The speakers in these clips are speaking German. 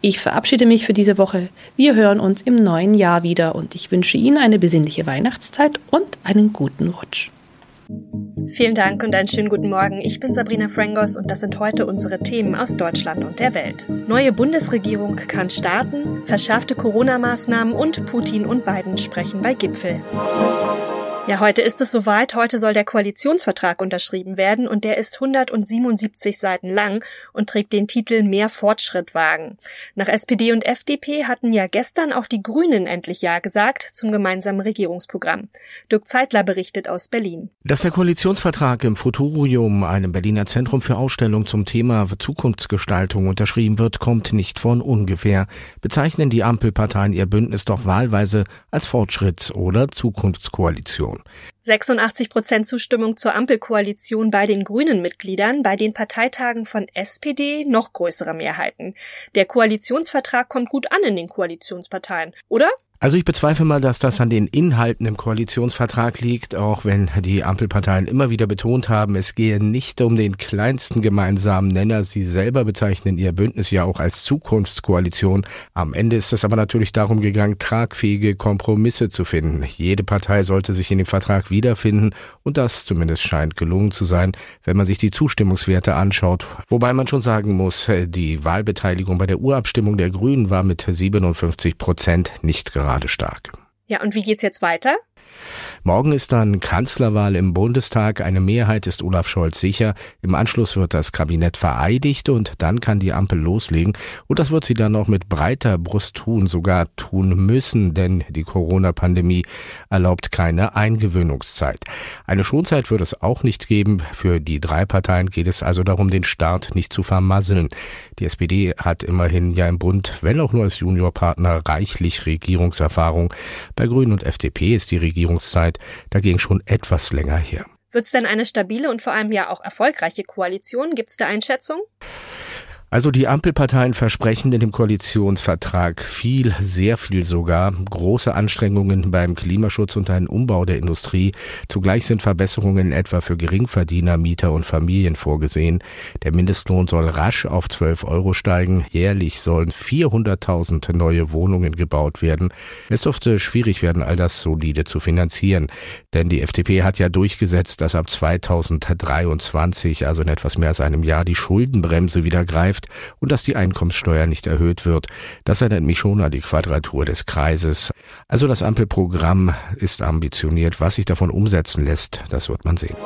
Ich verabschiede mich für diese Woche. Wir hören uns im neuen Jahr wieder und ich wünsche Ihnen eine besinnliche Weihnachtszeit und einen guten Rutsch. Vielen Dank und einen schönen guten Morgen. Ich bin Sabrina Frangos und das sind heute unsere Themen aus Deutschland und der Welt. Neue Bundesregierung kann starten, verschärfte Corona-Maßnahmen und Putin und Biden sprechen bei Gipfel. Ja, heute ist es soweit. Heute soll der Koalitionsvertrag unterschrieben werden und der ist 177 Seiten lang und trägt den Titel Mehr Fortschritt wagen. Nach SPD und FDP hatten ja gestern auch die Grünen endlich Ja gesagt zum gemeinsamen Regierungsprogramm. Dirk Zeitler berichtet aus Berlin. Dass der Koalitionsvertrag im Futurium, einem Berliner Zentrum für Ausstellung zum Thema Zukunftsgestaltung unterschrieben wird, kommt nicht von ungefähr. Bezeichnen die Ampelparteien ihr Bündnis doch wahlweise als Fortschritts- oder Zukunftskoalition. Koalition. 86 Prozent Zustimmung zur Ampelkoalition bei den grünen Mitgliedern, bei den Parteitagen von SPD noch größere Mehrheiten. Der Koalitionsvertrag kommt gut an in den Koalitionsparteien, oder? Also ich bezweifle mal, dass das an den Inhalten im Koalitionsvertrag liegt, auch wenn die Ampelparteien immer wieder betont haben, es gehe nicht um den kleinsten gemeinsamen Nenner. Sie selber bezeichnen ihr Bündnis ja auch als Zukunftskoalition. Am Ende ist es aber natürlich darum gegangen, tragfähige Kompromisse zu finden. Jede Partei sollte sich in dem Vertrag wiederfinden und das zumindest scheint gelungen zu sein, wenn man sich die Zustimmungswerte anschaut. Wobei man schon sagen muss, die Wahlbeteiligung bei der Urabstimmung der Grünen war mit 57 Prozent nicht gerade gerade stark. Ja, und wie geht's jetzt weiter? Morgen ist dann Kanzlerwahl im Bundestag. Eine Mehrheit ist Olaf Scholz sicher. Im Anschluss wird das Kabinett vereidigt und dann kann die Ampel loslegen. Und das wird sie dann auch mit breiter Brust tun, sogar tun müssen, denn die Corona-Pandemie erlaubt keine Eingewöhnungszeit. Eine Schonzeit wird es auch nicht geben. Für die drei Parteien geht es also darum, den Start nicht zu vermasseln. Die SPD hat immerhin ja im Bund, wenn auch nur als Juniorpartner, reichlich Regierungserfahrung. Bei Grünen und FDP ist die Regierungszeit Zeit dagegen schon etwas länger her. Wird es denn eine stabile und vor allem ja auch erfolgreiche Koalition? Gibt es da Einschätzungen? Also die Ampelparteien versprechen in dem Koalitionsvertrag viel, sehr viel sogar, große Anstrengungen beim Klimaschutz und einen Umbau der Industrie. Zugleich sind Verbesserungen etwa für Geringverdiener, Mieter und Familien vorgesehen. Der Mindestlohn soll rasch auf 12 Euro steigen. Jährlich sollen 400.000 neue Wohnungen gebaut werden. Es dürfte schwierig werden, all das solide zu finanzieren. Denn die FDP hat ja durchgesetzt, dass ab 2023, also in etwas mehr als einem Jahr, die Schuldenbremse wieder greift bleibt und dass die Einkommenssteuer nicht erhöht wird. Das erinnert mich schon an die Quadratur des Kreises. Also das Ampelprogramm ist ambitioniert. Was sich davon umsetzen lässt, das wird man sehen.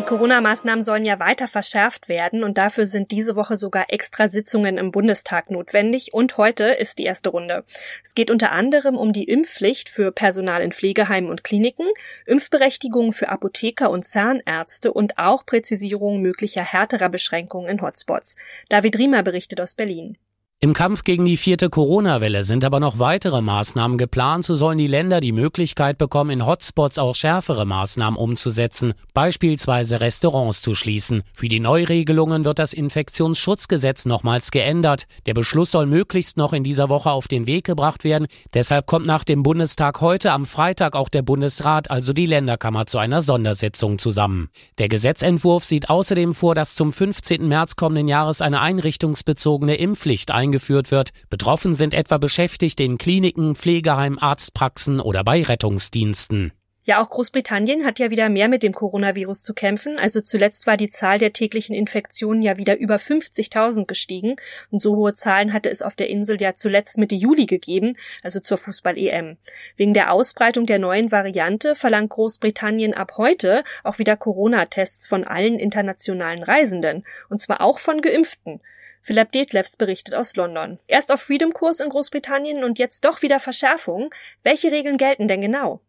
Die Corona-Maßnahmen sollen ja weiter verschärft werden und dafür sind diese Woche sogar extra Sitzungen im Bundestag notwendig und heute ist die erste Runde. Es geht unter anderem um die Impfpflicht für Personal in Pflegeheimen und Kliniken, Impfberechtigung für Apotheker und Zahnärzte und auch Präzisierung möglicher härterer Beschränkungen in Hotspots. David Riemer berichtet aus Berlin. Im Kampf gegen die vierte Corona-Welle sind aber noch weitere Maßnahmen geplant. So sollen die Länder die Möglichkeit bekommen, in Hotspots auch schärfere Maßnahmen umzusetzen, beispielsweise Restaurants zu schließen. Für die Neuregelungen wird das Infektionsschutzgesetz nochmals geändert. Der Beschluss soll möglichst noch in dieser Woche auf den Weg gebracht werden. Deshalb kommt nach dem Bundestag heute am Freitag auch der Bundesrat, also die Länderkammer, zu einer Sondersitzung zusammen. Der Gesetzentwurf sieht außerdem vor, dass zum 15. März kommenden Jahres eine einrichtungsbezogene Impfpflicht eingeführt eingeführt wird. Betroffen sind etwa Beschäftigte in Kliniken, Pflegeheimen, Arztpraxen oder bei Rettungsdiensten. Ja, auch Großbritannien hat ja wieder mehr mit dem Coronavirus zu kämpfen. Also zuletzt war die Zahl der täglichen Infektionen ja wieder über 50.000 gestiegen. Und so hohe Zahlen hatte es auf der Insel ja zuletzt Mitte Juli gegeben, also zur Fußball-EM. Wegen der Ausbreitung der neuen Variante verlangt Großbritannien ab heute auch wieder Corona-Tests von allen internationalen Reisenden. Und zwar auch von Geimpften. Philipp Detlefs berichtet aus London. Erst auf Freedom-Kurs in Großbritannien und jetzt doch wieder Verschärfung. Welche Regeln gelten denn genau?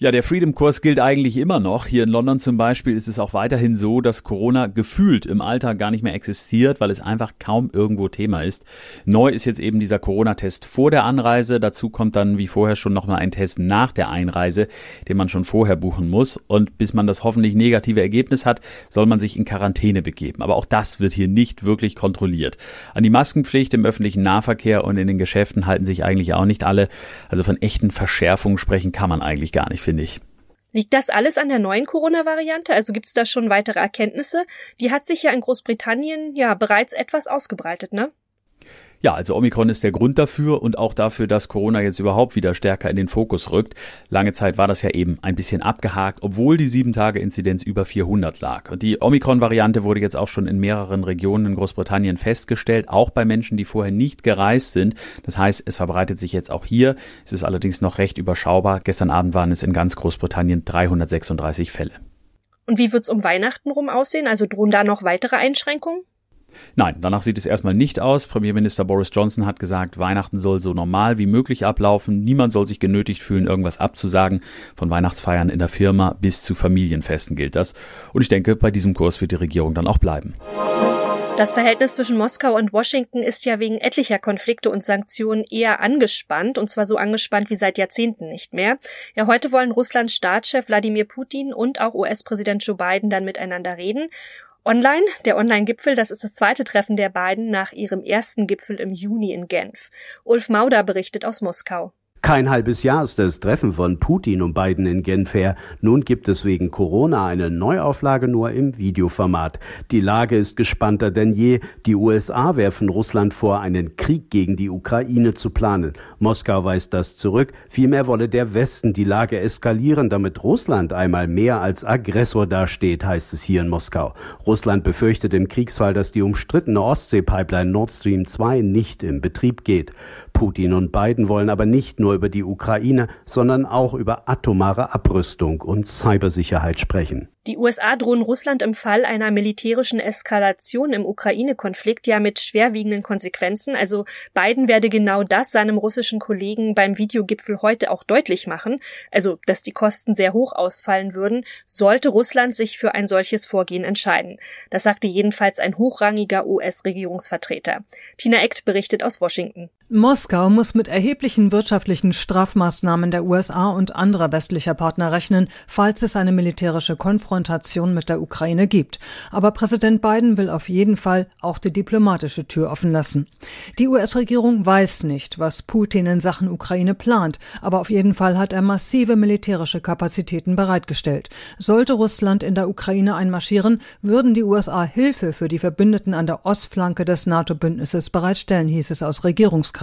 Ja, der Freedom-Kurs gilt eigentlich immer noch. Hier in London zum Beispiel ist es auch weiterhin so, dass Corona gefühlt im Alltag gar nicht mehr existiert, weil es einfach kaum irgendwo Thema ist. Neu ist jetzt eben dieser Corona-Test vor der Anreise. Dazu kommt dann wie vorher schon nochmal ein Test nach der Einreise, den man schon vorher buchen muss. Und bis man das hoffentlich negative Ergebnis hat, soll man sich in Quarantäne begeben. Aber auch das wird hier nicht wirklich kontrolliert. An die Maskenpflicht im öffentlichen Nahverkehr und in den Geschäften halten sich eigentlich auch nicht alle. Also von echten Verschärfungen sprechen kann man eigentlich gar nicht finde ich. Liegt das alles an der neuen Corona-Variante? Also gibt es da schon weitere Erkenntnisse? Die hat sich ja in Großbritannien ja bereits etwas ausgebreitet, ne? Ja, also Omikron ist der Grund dafür und auch dafür, dass Corona jetzt überhaupt wieder stärker in den Fokus rückt. Lange Zeit war das ja eben ein bisschen abgehakt, obwohl die 7-Tage-Inzidenz über 400 lag. Und die Omikron-Variante wurde jetzt auch schon in mehreren Regionen in Großbritannien festgestellt, auch bei Menschen, die vorher nicht gereist sind. Das heißt, es verbreitet sich jetzt auch hier. Es ist allerdings noch recht überschaubar. Gestern Abend waren es in ganz Großbritannien 336 Fälle. Und wie wird's um Weihnachten rum aussehen? Also drohen da noch weitere Einschränkungen? Nein, danach sieht es erstmal nicht aus. Premierminister Boris Johnson hat gesagt, Weihnachten soll so normal wie möglich ablaufen. Niemand soll sich genötigt fühlen, irgendwas abzusagen. Von Weihnachtsfeiern in der Firma bis zu Familienfesten gilt das. Und ich denke, bei diesem Kurs wird die Regierung dann auch bleiben. Das Verhältnis zwischen Moskau und Washington ist ja wegen etlicher Konflikte und Sanktionen eher angespannt, und zwar so angespannt wie seit Jahrzehnten nicht mehr. Ja, heute wollen Russlands Staatschef Wladimir Putin und auch US-Präsident Joe Biden dann miteinander reden. Online, der Online-Gipfel, das ist das zweite Treffen der beiden nach ihrem ersten Gipfel im Juni in Genf. Ulf Mauder berichtet aus Moskau. Kein halbes Jahr ist das Treffen von Putin und Biden in Genf her. Nun gibt es wegen Corona eine Neuauflage nur im Videoformat. Die Lage ist gespannter denn je. Die USA werfen Russland vor, einen Krieg gegen die Ukraine zu planen. Moskau weist das zurück. Vielmehr wolle der Westen die Lage eskalieren, damit Russland einmal mehr als Aggressor dasteht, heißt es hier in Moskau. Russland befürchtet im Kriegsfall, dass die umstrittene Ostsee-Pipeline Nord Stream 2 nicht in Betrieb geht. Putin und Biden wollen aber nicht nur über die Ukraine, sondern auch über atomare Abrüstung und Cybersicherheit sprechen. Die USA drohen Russland im Fall einer militärischen Eskalation im Ukraine-Konflikt ja mit schwerwiegenden Konsequenzen. Also Biden werde genau das seinem russischen Kollegen beim Videogipfel heute auch deutlich machen, also dass die Kosten sehr hoch ausfallen würden, sollte Russland sich für ein solches Vorgehen entscheiden. Das sagte jedenfalls ein hochrangiger US-Regierungsvertreter. Tina Eckt berichtet aus Washington. Moskau muss mit erheblichen wirtschaftlichen Strafmaßnahmen der USA und anderer westlicher Partner rechnen, falls es eine militärische Konfrontation mit der Ukraine gibt. Aber Präsident Biden will auf jeden Fall auch die diplomatische Tür offen lassen. Die US-Regierung weiß nicht, was Putin in Sachen Ukraine plant, aber auf jeden Fall hat er massive militärische Kapazitäten bereitgestellt. Sollte Russland in der Ukraine einmarschieren, würden die USA Hilfe für die Verbündeten an der Ostflanke des NATO-Bündnisses bereitstellen, hieß es aus Regierungskreisen.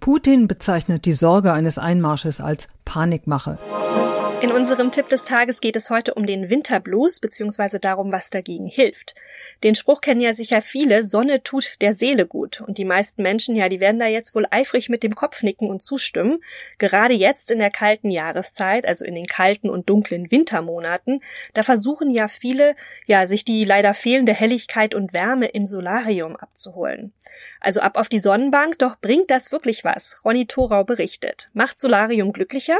Putin bezeichnet die Sorge eines Einmarsches als Panikmache. In unserem Tipp des Tages geht es heute um den Winterblues beziehungsweise darum, was dagegen hilft. Den Spruch kennen ja sicher viele, Sonne tut der Seele gut. Und die meisten Menschen, ja, die werden da jetzt wohl eifrig mit dem Kopf nicken und zustimmen. Gerade jetzt in der kalten Jahreszeit, also in den kalten und dunklen Wintermonaten, da versuchen ja viele, ja, sich die leider fehlende Helligkeit und Wärme im Solarium abzuholen. Also ab auf die Sonnenbank, doch bringt das wirklich was? Ronny Thorau berichtet. Macht Solarium glücklicher?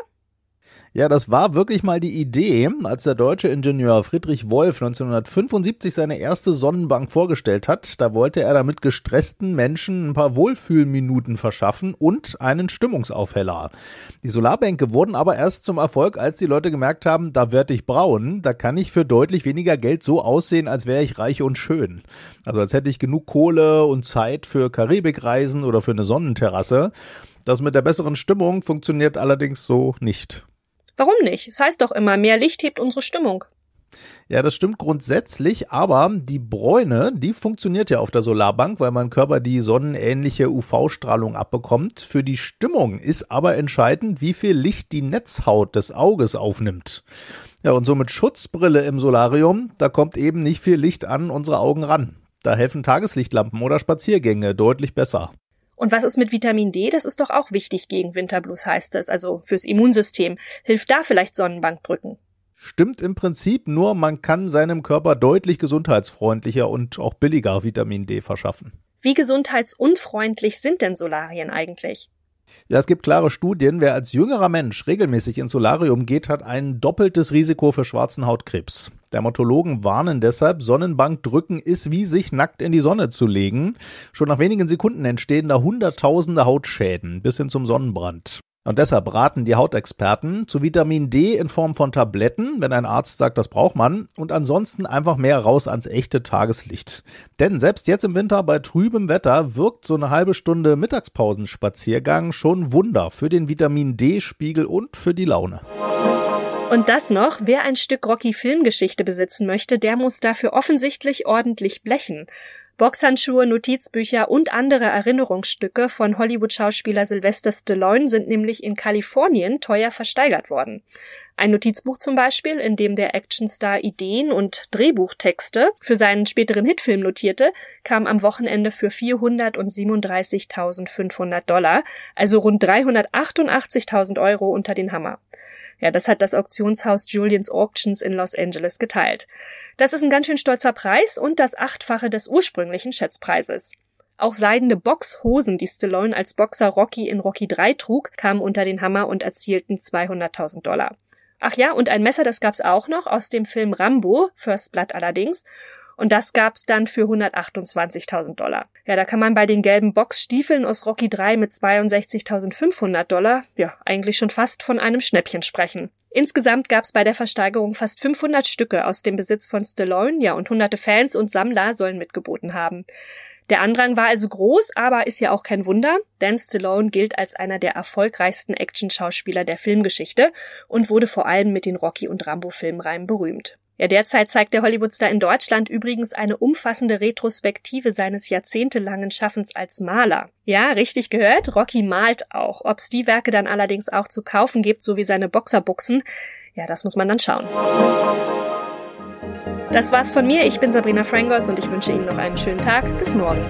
Ja, das war wirklich mal die Idee, als der deutsche Ingenieur Friedrich Wolf 1975 seine erste Sonnenbank vorgestellt hat. Da wollte er damit gestressten Menschen ein paar Wohlfühlminuten verschaffen und einen Stimmungsaufheller. Die Solarbänke wurden aber erst zum Erfolg, als die Leute gemerkt haben, da werde ich braun, da kann ich für deutlich weniger Geld so aussehen, als wäre ich reich und schön. Also als hätte ich genug Kohle und Zeit für Karibikreisen oder für eine Sonnenterrasse. Das mit der besseren Stimmung funktioniert allerdings so nicht. Warum nicht? Es heißt doch immer, mehr Licht hebt unsere Stimmung. Ja, das stimmt grundsätzlich, aber die Bräune, die funktioniert ja auf der Solarbank, weil mein Körper die sonnenähnliche UV-Strahlung abbekommt. Für die Stimmung ist aber entscheidend, wie viel Licht die Netzhaut des Auges aufnimmt. Ja, und so mit Schutzbrille im Solarium, da kommt eben nicht viel Licht an unsere Augen ran. Da helfen Tageslichtlampen oder Spaziergänge deutlich besser. Und was ist mit Vitamin D? Das ist doch auch wichtig gegen Winterblues, heißt es, also fürs Immunsystem. Hilft da vielleicht Sonnenbankdrücken? Stimmt im Prinzip, nur man kann seinem Körper deutlich gesundheitsfreundlicher und auch billiger Vitamin D verschaffen. Wie gesundheitsunfreundlich sind denn Solarien eigentlich? Ja, es gibt klare Studien. Wer als jüngerer Mensch regelmäßig ins Solarium geht, hat ein doppeltes Risiko für schwarzen Hautkrebs. Dermatologen warnen deshalb, Sonnenbankdrücken ist wie sich nackt in die Sonne zu legen. Schon nach wenigen Sekunden entstehen da hunderttausende Hautschäden bis hin zum Sonnenbrand. Und deshalb raten die Hautexperten zu Vitamin D in Form von Tabletten, wenn ein Arzt sagt, das braucht man, und ansonsten einfach mehr raus ans echte Tageslicht. Denn selbst jetzt im Winter bei trübem Wetter wirkt so eine halbe Stunde Mittagspausenspaziergang schon Wunder für den Vitamin D-Spiegel und für die Laune. Und das noch, wer ein Stück Rocky Filmgeschichte besitzen möchte, der muss dafür offensichtlich ordentlich blechen. Boxhandschuhe, Notizbücher und andere Erinnerungsstücke von Hollywood-Schauspieler Sylvester Stallone sind nämlich in Kalifornien teuer versteigert worden. Ein Notizbuch zum Beispiel, in dem der Actionstar Ideen und Drehbuchtexte für seinen späteren Hitfilm notierte, kam am Wochenende für 437.500 Dollar, also rund 388.000 Euro unter den Hammer. Ja, das hat das Auktionshaus Julians Auctions in Los Angeles geteilt. Das ist ein ganz schön stolzer Preis und das Achtfache des ursprünglichen Schätzpreises. Auch seidene Boxhosen, die Stallone als Boxer Rocky in Rocky 3 trug, kamen unter den Hammer und erzielten 200.000 Dollar. Ach ja, und ein Messer, das gab's auch noch aus dem Film Rambo, First Blood allerdings. Und das gab's dann für 128.000 Dollar. Ja, da kann man bei den gelben Boxstiefeln aus Rocky 3 mit 62.500 Dollar, ja, eigentlich schon fast von einem Schnäppchen sprechen. Insgesamt gab's bei der Versteigerung fast 500 Stücke aus dem Besitz von Stallone, ja, und hunderte Fans und Sammler sollen mitgeboten haben. Der Andrang war also groß, aber ist ja auch kein Wunder, denn Stallone gilt als einer der erfolgreichsten Action-Schauspieler der Filmgeschichte und wurde vor allem mit den Rocky- und Rambo-Filmreihen berühmt. Ja, derzeit zeigt der Hollywoodstar in Deutschland übrigens eine umfassende Retrospektive seines jahrzehntelangen Schaffens als Maler. Ja, richtig gehört, Rocky malt auch. Ob's die Werke dann allerdings auch zu kaufen gibt, so wie seine Boxerbuchsen, ja, das muss man dann schauen. Das war's von mir. Ich bin Sabrina Frangos und ich wünsche Ihnen noch einen schönen Tag. Bis morgen.